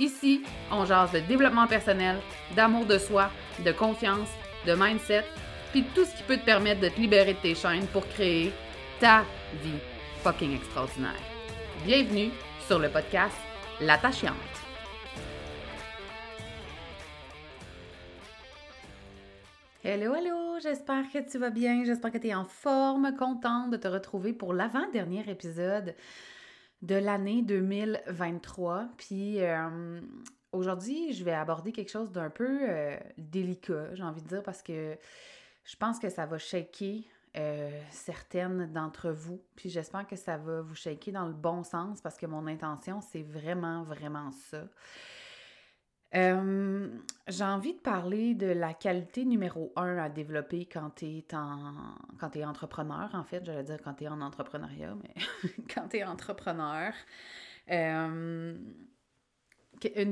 Ici, on jase de développement personnel, d'amour de soi, de confiance, de mindset, puis tout ce qui peut te permettre de te libérer de tes chaînes pour créer ta vie fucking extraordinaire. Bienvenue sur le podcast L'attachante. Hello, hello, j'espère que tu vas bien, j'espère que tu es en forme, contente de te retrouver pour l'avant-dernier épisode de l'année 2023. Puis euh, aujourd'hui, je vais aborder quelque chose d'un peu euh, délicat, j'ai envie de dire, parce que je pense que ça va shaker euh, certaines d'entre vous. Puis j'espère que ça va vous shaker dans le bon sens parce que mon intention, c'est vraiment, vraiment ça. J'ai envie de parler de la qualité numéro un à développer quand tu es, en... es entrepreneur, en fait. J'allais dire quand tu es en entrepreneuriat, mais quand tu es entrepreneur. une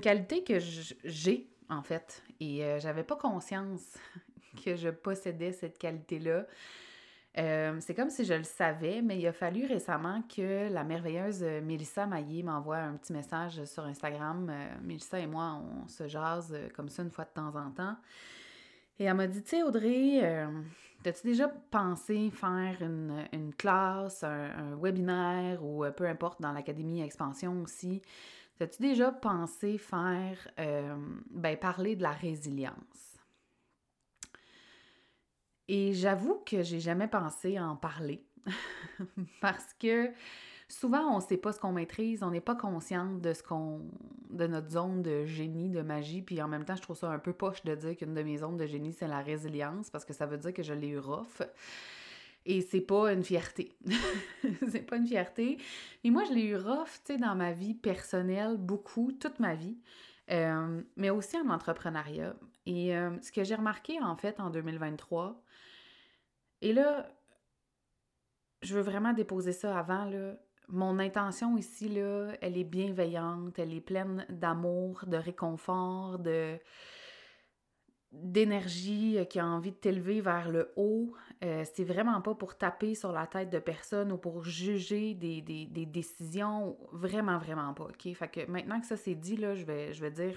qualité que j'ai, en fait, et j'avais pas conscience que je possédais cette qualité-là. Euh, c'est comme si je le savais, mais il a fallu récemment que la merveilleuse Mélissa Maillé m'envoie un petit message sur Instagram. Euh, Mélissa et moi, on se jase euh, comme ça une fois de temps en temps. Et elle m'a dit, tu sais, Audrey, as-tu déjà pensé faire une, classe, un, webinaire ou peu importe dans l'Académie Expansion aussi? As-tu déjà pensé faire, ben, parler de la résilience? Et j'avoue que j'ai jamais pensé à en parler parce que souvent on ne sait pas ce qu'on maîtrise, on n'est pas consciente de ce qu'on de notre zone de génie, de magie, puis en même temps, je trouve ça un peu poche de dire qu'une de mes zones de génie, c'est la résilience parce que ça veut dire que je l'ai eu rough. Et c'est pas une fierté. c'est pas une fierté. Et moi, je l'ai eu rough, tu sais, dans ma vie personnelle, beaucoup, toute ma vie. Euh, mais aussi en entrepreneuriat. Et euh, ce que j'ai remarqué, en fait, en 2023, et là, je veux vraiment déposer ça avant, là. Mon intention ici, là, elle est bienveillante, elle est pleine d'amour, de réconfort, de d'énergie euh, qui a envie de t'élever vers le haut. Euh, c'est vraiment pas pour taper sur la tête de personne ou pour juger des, décisions. Vraiment, vraiment pas. Fait que maintenant que ça c'est dit, là, je vais, je vais dire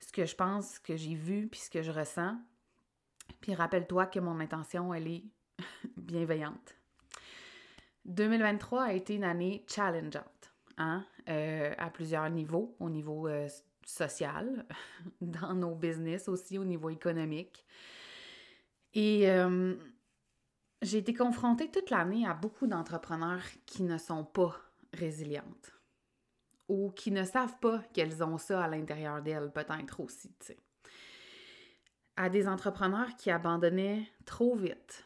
ce que je pense, ce que j'ai vu, puis ce que je ressens. Puis rappelle-toi que mon intention, elle est bienveillante. 2023 a été une année challengeante, hein? Euh, à plusieurs niveaux, au niveau euh, social, dans nos business aussi, au niveau économique. Et euh, j'ai été confrontée toute l'année à beaucoup d'entrepreneurs qui ne sont pas résilientes ou qui ne savent pas qu'elles ont ça à l'intérieur d'elles, peut-être aussi, tu sais à des entrepreneurs qui abandonnaient trop vite.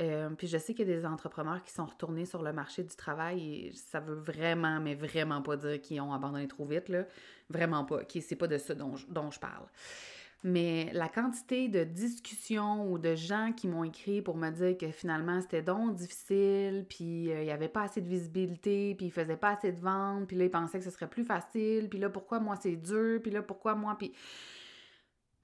Euh, puis je sais qu'il y a des entrepreneurs qui sont retournés sur le marché du travail et ça veut vraiment, mais vraiment pas dire qu'ils ont abandonné trop vite, là. Vraiment pas. Okay, c'est pas de ça dont je, dont je parle. Mais la quantité de discussions ou de gens qui m'ont écrit pour me dire que finalement c'était donc difficile, puis euh, il n'y avait pas assez de visibilité, puis ils faisaient pas assez de ventes, puis là ils pensaient que ce serait plus facile, puis là pourquoi moi c'est dur, puis là pourquoi moi, puis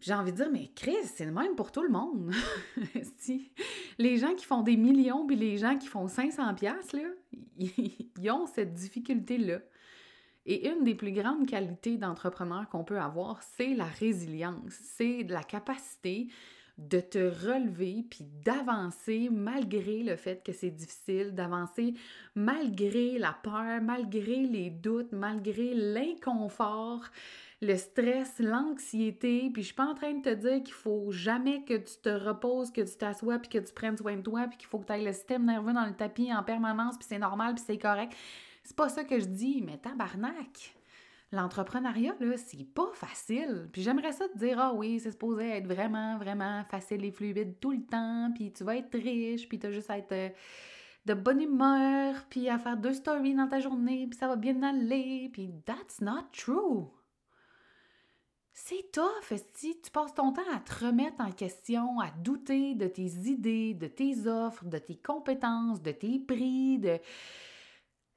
j'ai envie de dire, mais Chris, c'est le même pour tout le monde. si. Les gens qui font des millions, puis les gens qui font 500 pièces là, ils ont cette difficulté-là. Et une des plus grandes qualités d'entrepreneur qu'on peut avoir, c'est la résilience. C'est la capacité de te relever puis d'avancer malgré le fait que c'est difficile, d'avancer malgré la peur, malgré les doutes, malgré l'inconfort, le stress, l'anxiété, puis je suis pas en train de te dire qu'il faut jamais que tu te reposes, que tu t'assoies, puis que tu prennes soin de toi, puis qu'il faut que tu ailles le système nerveux dans le tapis en permanence, puis c'est normal, puis c'est correct. C'est pas ça que je dis, mais tabarnak! L'entrepreneuriat, là, c'est pas facile. Puis j'aimerais ça te dire, ah oui, c'est supposé être vraiment, vraiment facile et fluide tout le temps, puis tu vas être riche, puis tu as juste à être euh, de bonne humeur, puis à faire deux stories dans ta journée, puis ça va bien aller, puis that's not true. C'est tough, si tu passes ton temps à te remettre en question, à douter de tes idées, de tes offres, de tes compétences, de tes prix, de...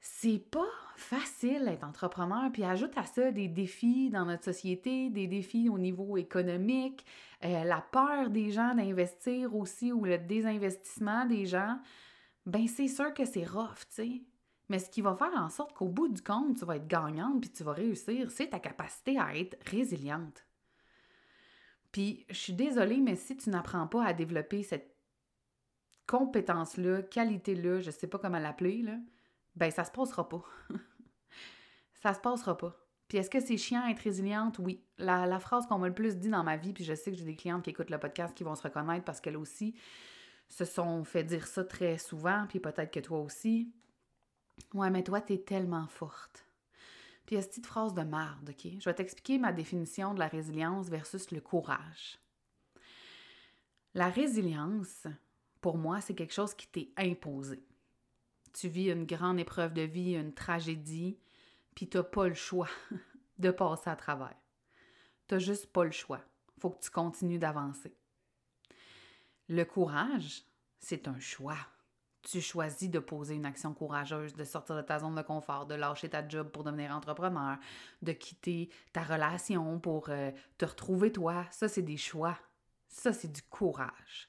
C'est pas facile d'être entrepreneur, puis ajoute à ça des défis dans notre société, des défis au niveau économique, euh, la peur des gens d'investir aussi ou le désinvestissement des gens, ben c'est sûr que c'est rough, tu sais. Mais ce qui va faire en sorte qu'au bout du compte, tu vas être gagnante puis tu vas réussir, c'est ta capacité à être résiliente. Puis, je suis désolée, mais si tu n'apprends pas à développer cette compétence-là, qualité-là, je ne sais pas comment l'appeler, là, ben ça se passera pas. ça se passera pas. Puis est-ce que c'est chiant être résiliente? Oui. La, la phrase qu'on m'a le plus dit dans ma vie, puis je sais que j'ai des clientes qui écoutent le podcast qui vont se reconnaître parce qu'elles aussi se sont fait dire ça très souvent, puis peut-être que toi aussi. Ouais, mais toi, t'es tellement forte. Puis il y a cette petite phrase de marde, OK? Je vais t'expliquer ma définition de la résilience versus le courage. La résilience, pour moi, c'est quelque chose qui t'est imposé. Tu vis une grande épreuve de vie, une tragédie, puis t'as pas le choix de passer à travers. T'as juste pas le choix. Faut que tu continues d'avancer. Le courage, c'est un choix tu choisis de poser une action courageuse, de sortir de ta zone de confort, de lâcher ta job pour devenir entrepreneur, de quitter ta relation pour euh, te retrouver toi, ça c'est des choix. Ça c'est du courage.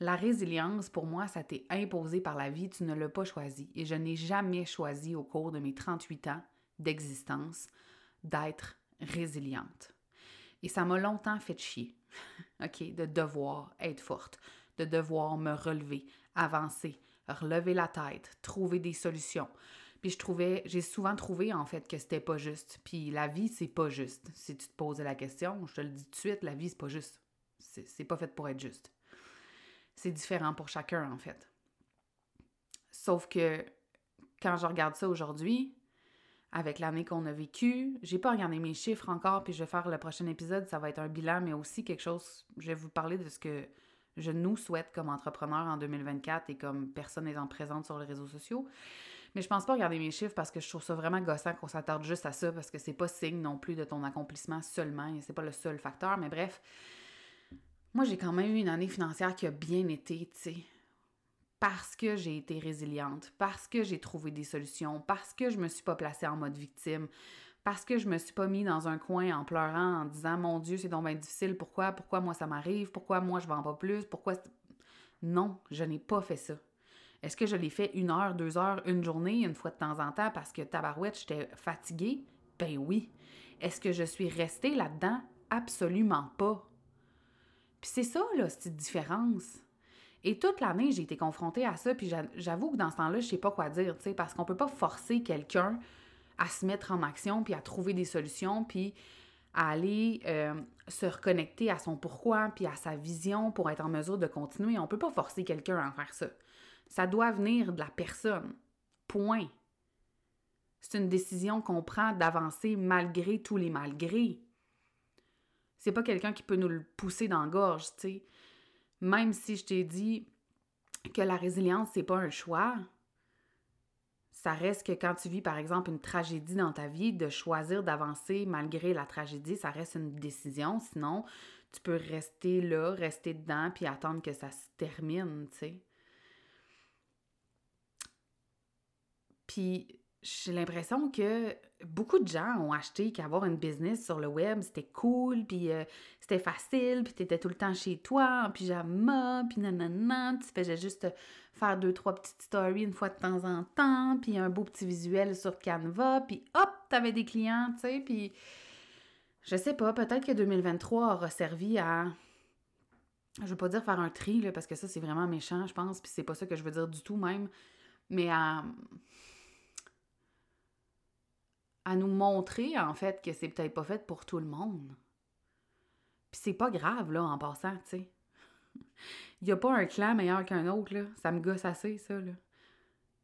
La résilience, pour moi, ça t'est imposé par la vie, tu ne l'as pas choisi. Et je n'ai jamais choisi au cours de mes 38 ans d'existence d'être résiliente. Et ça m'a longtemps fait chier, OK, de devoir être forte, de devoir me relever, avancer, relever la tête, trouver des solutions. Puis je trouvais, j'ai souvent trouvé en fait que c'était pas juste. Puis la vie, c'est pas juste. Si tu te posais la question, je te le dis tout de suite, la vie, c'est pas juste. C'est pas fait pour être juste. C'est différent pour chacun en fait. Sauf que quand je regarde ça aujourd'hui, avec l'année qu'on a vécue, j'ai pas regardé mes chiffres encore, puis je vais faire le prochain épisode, ça va être un bilan, mais aussi quelque chose, je vais vous parler de ce que je nous souhaite comme entrepreneur en 2024 et comme personne étant présente sur les réseaux sociaux. Mais je pense pas regarder mes chiffres parce que je trouve ça vraiment gossant qu'on s'attarde juste à ça parce que c'est pas signe non plus de ton accomplissement seulement et c'est pas le seul facteur. Mais bref, moi j'ai quand même eu une année financière qui a bien été, tu sais. Parce que j'ai été résiliente, parce que j'ai trouvé des solutions, parce que je me suis pas placée en mode victime, parce que je me suis pas mis dans un coin en pleurant, en disant Mon Dieu, c'est donc bien difficile, pourquoi, pourquoi moi ça m'arrive, pourquoi moi je vends pas plus, pourquoi. Non, je n'ai pas fait ça. Est-ce que je l'ai fait une heure, deux heures, une journée, une fois de temps en temps parce que tabarouette, j'étais fatiguée? Ben oui. Est-ce que je suis restée là-dedans? Absolument pas. Puis c'est ça, là, cette différence. Et toute l'année, j'ai été confrontée à ça, puis j'avoue que dans ce temps-là, je sais pas quoi dire, tu sais, parce qu'on peut pas forcer quelqu'un à se mettre en action, puis à trouver des solutions, puis à aller euh, se reconnecter à son pourquoi, puis à sa vision pour être en mesure de continuer. On ne peut pas forcer quelqu'un à faire ça. Ça doit venir de la personne. Point. C'est une décision qu'on prend d'avancer malgré tous les malgrés. C'est pas quelqu'un qui peut nous le pousser dans la gorge, tu sais. Même si je t'ai dit que la résilience, c'est pas un choix, ça reste que quand tu vis, par exemple, une tragédie dans ta vie, de choisir d'avancer malgré la tragédie, ça reste une décision. Sinon, tu peux rester là, rester dedans, puis attendre que ça se termine, tu sais. Puis j'ai l'impression que beaucoup de gens ont acheté qu'avoir une business sur le web, c'était cool, puis euh, c'était facile, puis t'étais tout le temps chez toi, en pyjama, puis nanana, tu faisais juste faire deux, trois petites stories une fois de temps en temps, puis un beau petit visuel sur Canva, puis hop, t'avais des clients, tu sais, puis je sais pas, peut-être que 2023 aura servi à... Je veux pas dire faire un tri, là, parce que ça, c'est vraiment méchant, je pense, puis c'est pas ça que je veux dire du tout même, mais à à nous montrer, en fait, que c'est peut-être pas fait pour tout le monde. Puis c'est pas grave, là, en passant, tu sais. Il y a pas un clan meilleur qu'un autre, là. Ça me gosse assez, ça, là.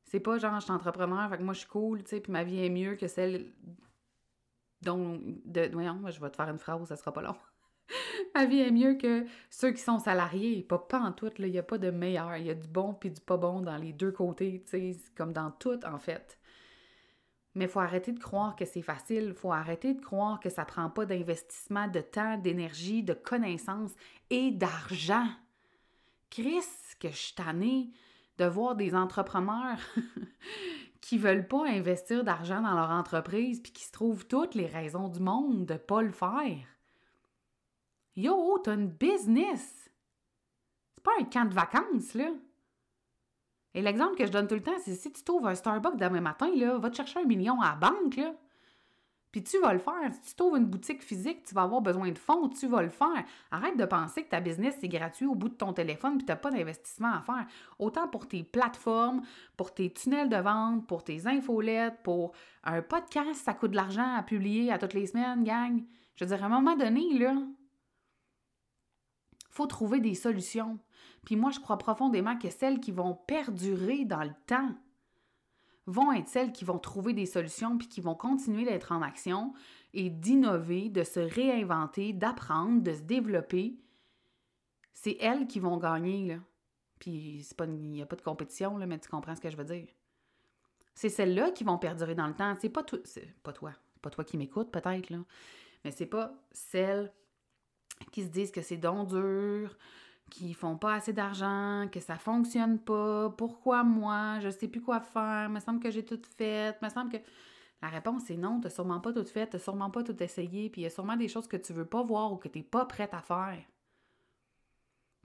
C'est pas genre, je suis entrepreneur, fait que moi, je suis cool, tu sais, puis ma vie est mieux que celle dont... De, voyons, je vais te faire une phrase, ça sera pas long. ma vie est mieux que ceux qui sont salariés. Pas, en tout, là. Il y a pas de meilleur. Il y a du bon puis du pas bon dans les deux côtés, tu sais, comme dans tout, en fait. Mais il faut arrêter de croire que c'est facile. Il faut arrêter de croire que ça prend pas d'investissement de temps, d'énergie, de connaissances et d'argent. Chris, que je suis tannée de voir des entrepreneurs qui veulent pas investir d'argent dans leur entreprise puis qui se trouvent toutes les raisons du monde de pas le faire. Yo, t'as une business! C'est pas un camp de vacances, là. Et l'exemple que je donne tout le temps, c'est si tu trouves un Starbucks demain matin, là, va te chercher un million à la banque, là. Puis tu vas le faire. Si tu trouves une boutique physique, tu vas avoir besoin de fonds, tu vas le faire. Arrête de penser que ta business, c'est gratuit au bout de ton téléphone puis tu n'as pas d'investissement à faire. Autant pour tes plateformes, pour tes tunnels de vente, pour tes infolettes, pour un podcast, ça coûte de l'argent à publier à toutes les semaines, gang. Je veux dire, à un moment donné, là, faut trouver des solutions. Puis moi, je crois profondément que celles qui vont perdurer dans le temps vont être celles qui vont trouver des solutions puis qui vont continuer d'être en action et d'innover, de se réinventer, d'apprendre, de se développer. C'est elles qui vont gagner, là. Puis il n'y a pas de compétition, là, mais tu comprends ce que je veux dire. C'est celles-là qui vont perdurer dans le temps. C'est pas, tout, pas toi. Pas toi qui m'écoutes, peut-être, là. Mais c'est pas celles qui se disent que c'est donc dur, qui font pas assez d'argent, que ça fonctionne pas, pourquoi moi, je sais plus quoi faire, me semble que j'ai tout fait, me semble que la réponse est non, t'as sûrement pas tout fait, t'as sûrement pas tout essayé, puis il y a sûrement des choses que tu veux pas voir ou que t'es pas prête à faire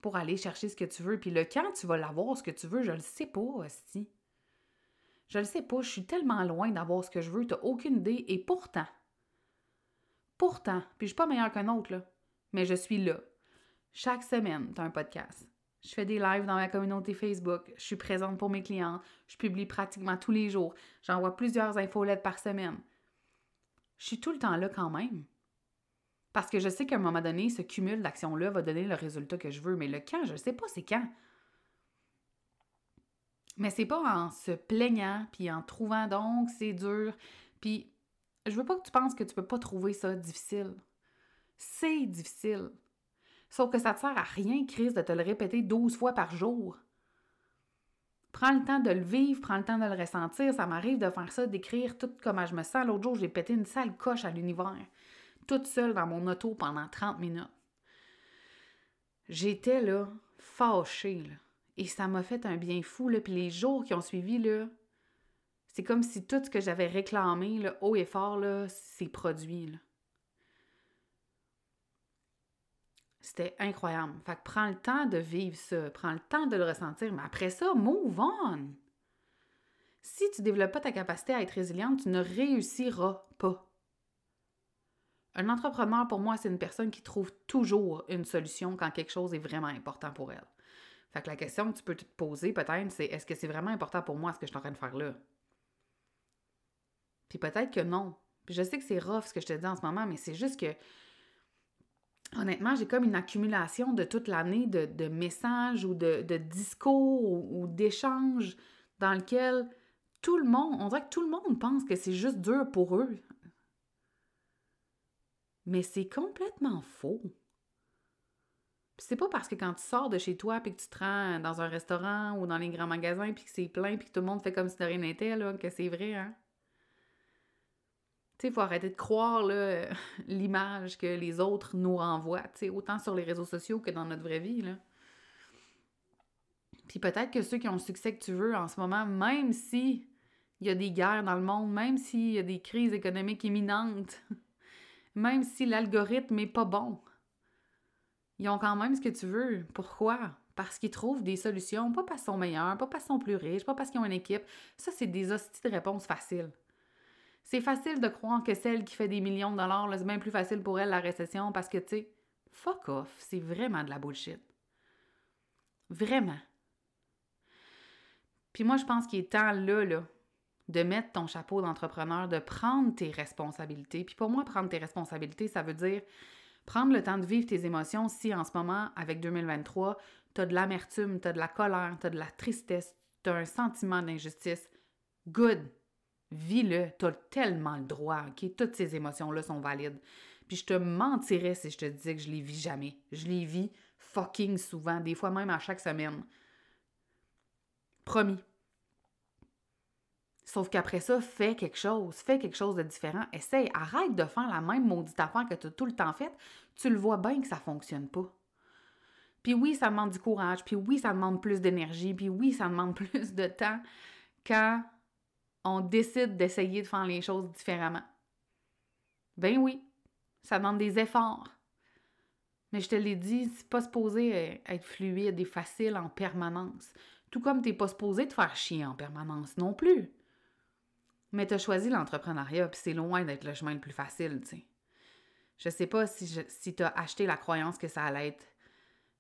pour aller chercher ce que tu veux. Puis le quand tu vas l'avoir, ce que tu veux, je le sais pas, aussi. Je le sais pas, je suis tellement loin d'avoir ce que je veux, t'as aucune idée, et pourtant, pourtant, puis je suis pas meilleure qu'un autre, là, mais je suis là. Chaque semaine, tu as un podcast. Je fais des lives dans ma communauté Facebook. Je suis présente pour mes clients. Je publie pratiquement tous les jours. J'envoie plusieurs infolettes par semaine. Je suis tout le temps là quand même. Parce que je sais qu'à un moment donné, ce cumul d'actions-là va donner le résultat que je veux. Mais le quand, je ne sais pas c'est quand. Mais c'est pas en se plaignant, puis en trouvant donc c'est dur. Puis je veux pas que tu penses que tu peux pas trouver ça difficile. C'est difficile. Sauf que ça ne te sert à rien, Chris, de te le répéter 12 fois par jour. Prends le temps de le vivre, prends le temps de le ressentir. Ça m'arrive de faire ça, d'écrire tout comment je me sens. L'autre jour, j'ai pété une sale coche à l'univers, toute seule dans mon auto pendant 30 minutes. J'étais là, fâchée. Et ça m'a fait un bien fou, là. Puis les jours qui ont suivi, là, c'est comme si tout ce que j'avais réclamé, haut et fort, là, s'est produit, là. C'était incroyable. Fait que prends le temps de vivre ça, prends le temps de le ressentir, mais après ça, move on. Si tu ne développes pas ta capacité à être résiliente, tu ne réussiras pas. Un entrepreneur, pour moi, c'est une personne qui trouve toujours une solution quand quelque chose est vraiment important pour elle. Fait que la question que tu peux te poser peut-être, c'est est-ce que c'est vraiment important pour moi ce que je suis en train de faire là? Puis peut-être que non. Puis je sais que c'est rough ce que je te dis en ce moment, mais c'est juste que honnêtement, j'ai comme une accumulation de toute l'année de, messages ou de, discours ou, d'échanges dans lequel tout le monde, on dirait que tout le monde pense que c'est juste dur pour eux. Mais c'est complètement faux. C'est pas parce que quand tu sors de chez toi puis que tu te rends dans un restaurant ou dans les grands magasins puis que c'est plein puis que tout le monde fait comme si de rien n'était que c'est vrai hein. Tu sais, il faut arrêter de croire l'image que les autres nous renvoient, tu autant sur les réseaux sociaux que dans notre vraie vie. Là. Puis peut-être que ceux qui ont le succès que tu veux en ce moment, même si il y a des guerres dans le monde, même s'il y a des crises économiques imminentes, même si l'algorithme est pas bon, ils ont quand même ce que tu veux. Pourquoi? Parce qu'ils trouvent des solutions, pas parce qu'ils sont meilleurs, pas parce qu'ils sont plus riches, pas parce qu'ils ont une équipe. Ça, c'est des hosties de réponses faciles. C'est facile de croire que celle qui fait des millions de dollars, c'est bien plus facile pour elle la récession parce que, tu sais, fuck off, c'est vraiment de la bullshit. Vraiment. Puis moi, je pense qu'il est temps là, là, de mettre ton chapeau d'entrepreneur, de prendre tes responsabilités. Puis pour moi, prendre tes responsabilités, ça veut dire prendre le temps de vivre tes émotions si en ce moment, avec 2023, tu as de l'amertume, tu as de la colère, tu as de la tristesse, tu as un sentiment d'injustice. Good! Vis-le, tu tellement le droit, OK? Toutes ces émotions-là sont valides. Puis je te mentirais si je te disais que je les vis jamais. Je les vis fucking souvent, des fois même à chaque semaine. Promis. Sauf qu'après ça, fais quelque chose, fais quelque chose de différent. Essaye, arrête de faire la même maudite affaire que tu as tout le temps faite. Tu le vois bien que ça fonctionne pas. Puis oui, ça demande du courage, puis oui, ça demande plus d'énergie, puis oui, ça demande plus de temps quand on décide d'essayer de faire les choses différemment. Ben oui, ça demande des efforts. Mais je te l'ai dit, c'est pas supposé être fluide et facile en permanence. Tout comme t'es pas supposé te faire chier en permanence non plus. Mais tu as choisi l'entrepreneuriat, puis c'est loin d'être le chemin le plus facile, tu sais. Je sais pas si, si tu as acheté la croyance que ça allait être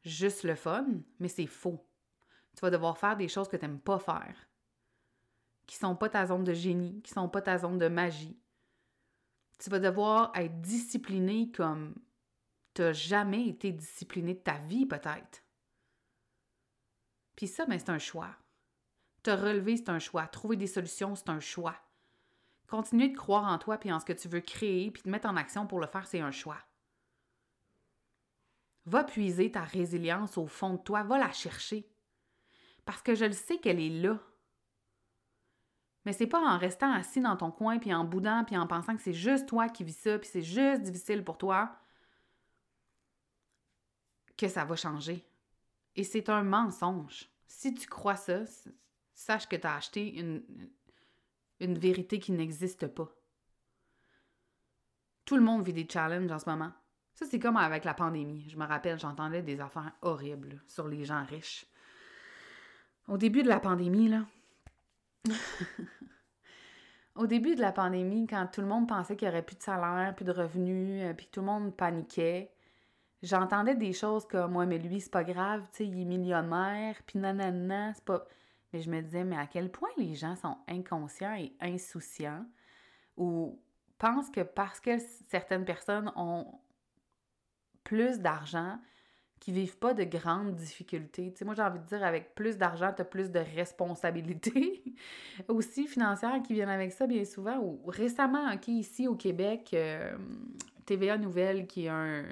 juste le fun, mais c'est faux. Tu vas devoir faire des choses que tu n'aimes pas faire, qui sont pas ta zone de génie, qui sont pas ta zone de magie. Tu vas devoir être discipliné comme tu n'as jamais été discipliné de ta vie, peut-être. Puis ça, ben, c'est un choix. Te relever, c'est un choix. Trouver des solutions, c'est un choix. Continuer de croire en toi puis en ce que tu veux créer puis de mettre en action pour le faire, c'est un choix. Va puiser ta résilience au fond de toi, va la chercher. Parce que je le sais qu'elle est là. Mais c'est pas en restant assis dans ton coin puis en boudant puis en pensant que c'est juste toi qui vis ça puis c'est juste difficile pour toi que ça va changer. Et c'est un mensonge. Si tu crois ça, sache que tu as acheté une, une vérité qui n'existe pas. Tout le monde vit des challenges en ce moment. Ça, c'est comme avec la pandémie. Je me rappelle, j'entendais des affaires horribles sur les gens riches. Au début de la pandémie, là. Au début de la pandémie, quand tout le monde pensait qu'il n'y aurait plus de salaire, plus de revenus, euh, puis tout le monde paniquait, j'entendais des choses comme Moi, mais lui, c'est pas grave, tu sais, il est millionnaire, puis nanana, c'est pas. Et je me disais, mais à quel point les gens sont inconscients et insouciants ou pensent que parce que certaines personnes ont plus d'argent, qui vivent pas de grandes difficultés. Tu sais, moi, j'ai envie de dire, avec plus d'argent, tu as plus de responsabilités aussi financières qui viennent avec ça bien souvent. Ou récemment, ici au Québec, euh, TVA Nouvelle, qui est un,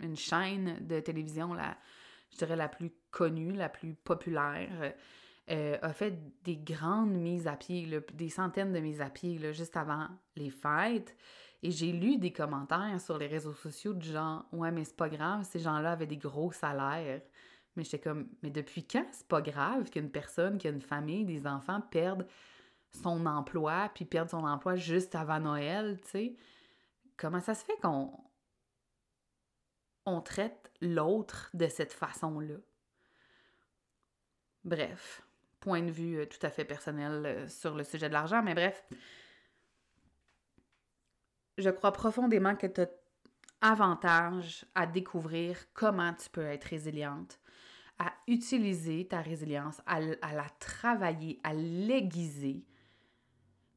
une chaîne de télévision, là, je dirais, la plus connue, la plus populaire, euh, a fait des grandes mises à pied, des centaines de mises à pied juste avant les fêtes. Et j'ai lu des commentaires sur les réseaux sociaux du genre Ouais, mais c'est pas grave, ces gens-là avaient des gros salaires. Mais j'étais comme Mais depuis quand c'est pas grave qu'une personne qui a une famille, des enfants, perde son emploi, puis perde son emploi juste avant Noël, tu sais? Comment ça se fait qu'on on traite l'autre de cette façon-là. Bref, point de vue euh, tout à fait personnel euh, sur le sujet de l'argent, mais bref, je crois profondément que tu as avantage à découvrir comment tu peux être résiliente, à utiliser ta résilience, à, à la travailler, à l'aiguiser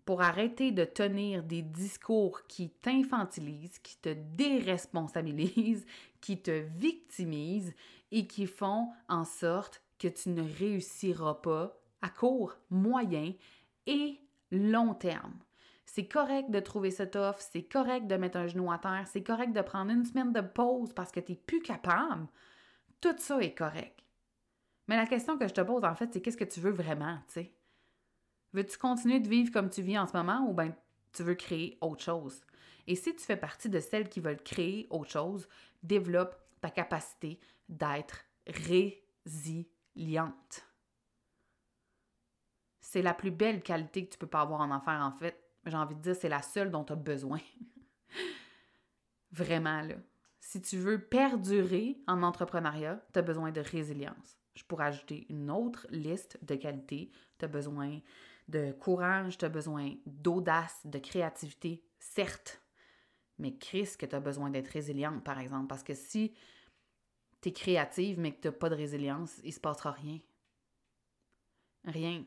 pour arrêter de tenir des discours qui t'infantilisent, qui te déresponsabilisent, qui te victimisent et qui font en sorte que tu ne réussiras pas à court, moyen et long terme. C'est correct de trouver ce tough, c'est correct de mettre un genou à terre, c'est correct de prendre une semaine de pause parce que tu n'es plus capable. Tout ça est correct. Mais la question que je te pose, en fait, c'est qu'est-ce que tu veux vraiment, tu sais? Veux-tu continuer de vivre comme tu vis en ce moment ou bien tu veux créer autre chose? Et si tu fais partie de celles qui veulent créer autre chose, développe ta capacité d'être résiliente. C'est la plus belle qualité que tu peux pas avoir en enfer, en fait. J'ai envie de dire, c'est la seule dont tu as besoin. Vraiment, là. Si tu veux perdurer en entrepreneuriat, tu as besoin de résilience. Je pourrais ajouter une autre liste de qualités. Tu as besoin de courage, tu as besoin d'audace, de créativité, certes. Mais Chris, que tu as besoin d'être résiliente, par exemple. Parce que si tu es créative, mais que tu n'as pas de résilience, il se passera rien. Rien.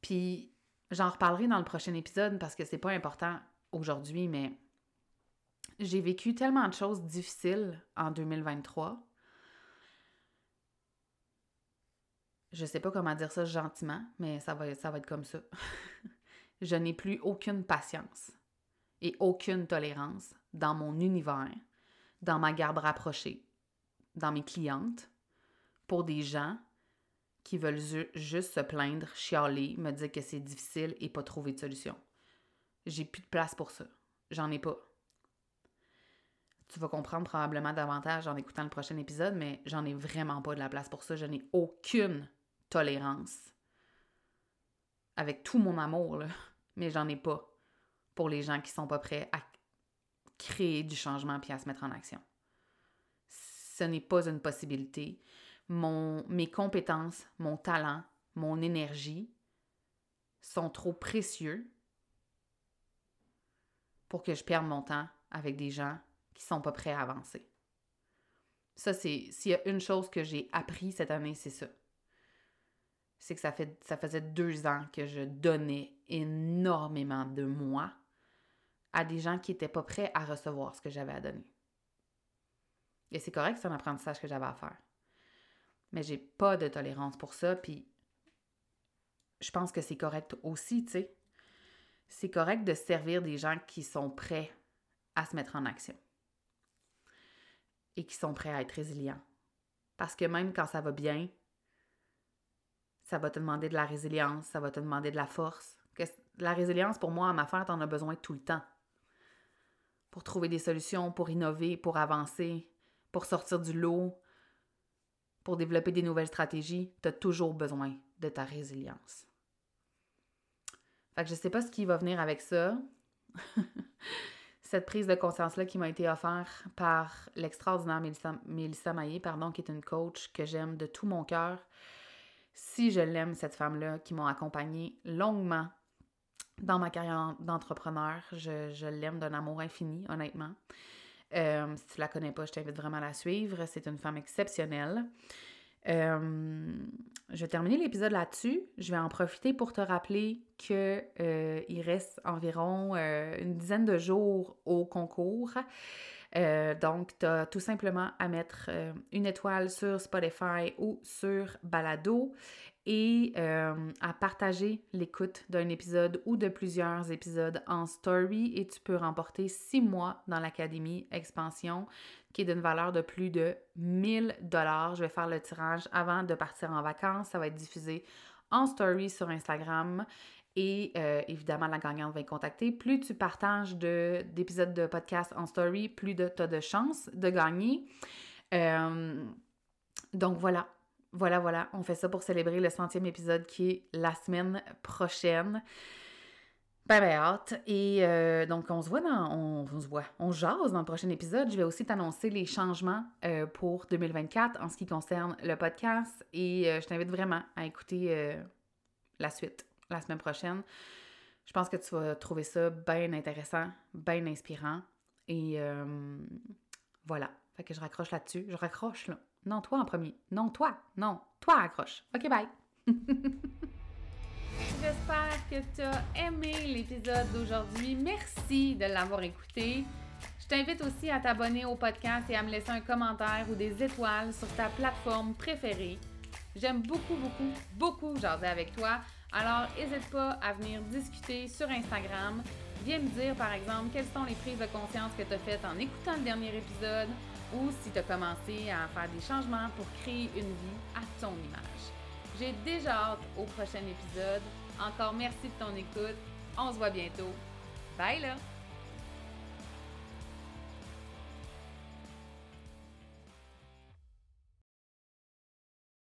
Puis j'en reparlerai dans le prochain épisode parce que c'est pas important aujourd'hui, mais j'ai vécu tellement de choses difficiles en 2023. Je sais pas comment dire ça gentiment, mais ça va, ça va être comme ça. je n'ai plus aucune patience et aucune tolérance dans mon univers, dans ma garde rapprochée, dans mes clientes, pour des gens qui veulent juste se plaindre, chialer, me dire que c'est difficile et pas trouver de solution. J'ai plus de place pour ça. J'en ai pas. Tu vas comprendre probablement davantage en écoutant le prochain épisode, mais j'en ai vraiment pas de la place pour ça. Je n'ai aucune tolérance. Avec tout mon amour, là. Mais j'en ai pas pour les gens qui sont pas prêts à créer du changement puis à se mettre en action. Ce n'est pas une possibilité. Mon, mes compétences, mon talent, mon énergie sont trop précieux pour que je perde mon temps avec des gens qui sont pas prêts à avancer. Ça, c'est. S'il y a une chose que j'ai appris cette année, c'est ça. C'est que ça, fait, ça faisait deux ans que je donnais énormément de moi à des gens qui n'étaient pas prêts à recevoir ce que j'avais à donner. Et c'est correct, c'est un apprentissage que j'avais à faire. Mais j'ai pas de tolérance pour ça, puis je pense que c'est correct aussi, tu sais. C'est correct de servir des gens qui sont prêts à se mettre en action et qui sont prêts à être résilients. Parce que même quand ça va bien, ça va te demander de la résilience, ça va te demander de la force. la résilience, pour moi, à ma tu t'en as besoin tout le temps. Pour trouver des solutions, pour innover, pour avancer, pour sortir du lot, pour développer des nouvelles stratégies, tu as toujours besoin de ta résilience. Fait je sais pas ce qui va venir avec ça. Cette prise de conscience-là qui m'a été offerte par l'extraordinaire Mélissa, Maillé, pardon, qui est une coach que j'aime de tout mon cœur. Si je l'aime, cette femme-là, qui m'a accompagnée longuement dans ma carrière d'entrepreneur, je l'aime d'un amour infini, honnêtement. Euh, si tu la connais pas, je t'invite vraiment à la suivre. C'est une femme exceptionnelle. Euh, je vais terminer l'épisode là-dessus. Je vais en profiter pour te rappeler qu'il euh, reste environ une dizaine de jours au concours. donc, tu as tout simplement à mettre une étoile sur Spotify ou sur Balado et euh, à partager l'écoute d'un épisode ou de plusieurs épisodes en story et tu peux remporter six mois dans l'Académie Expansion qui est d'une valeur de plus de 1000 dollars. Je vais faire le tirage avant de partir en vacances. Ça va être diffusé en story sur Instagram et euh, évidemment, la gagnante va être contactée. Plus tu partages d'épisodes de, podcast en story, plus tu as de chances de gagner. Euh, donc voilà, voilà, voilà, on fait ça pour célébrer le centième épisode qui est la semaine prochaine. Ben, ben hâte. Et euh, donc, on se voit dans. On, se voit. On jase dans le prochain épisode. Je vais aussi t'annoncer les changements euh, pour 2024 en ce qui concerne le podcast. Et euh, je t'invite vraiment à écouter la suite la semaine prochaine. Je pense que tu vas trouver ça bien intéressant, bien inspirant. Et voilà. Fait que je raccroche là-dessus. Je raccroche là. Non, toi en premier. Non, toi. Non, toi accroche. OK, bye. J'espère que tu as aimé l'épisode d'aujourd'hui. Merci de l'avoir écouté. Je t'invite aussi à t'abonner au podcast et à me laisser un commentaire ou des étoiles sur ta plateforme préférée. J'aime beaucoup, beaucoup, beaucoup jaser avec toi. Alors, n'hésite pas à venir discuter sur Instagram. Viens me dire, par exemple, quelles sont les prises de conscience que tu as faites en écoutant le dernier épisode ou si tu as commencé à faire des changements pour créer une vie à ton image. J'ai déjà hâte au prochain épisode. Encore merci de ton écoute. On se voit bientôt. Bye là!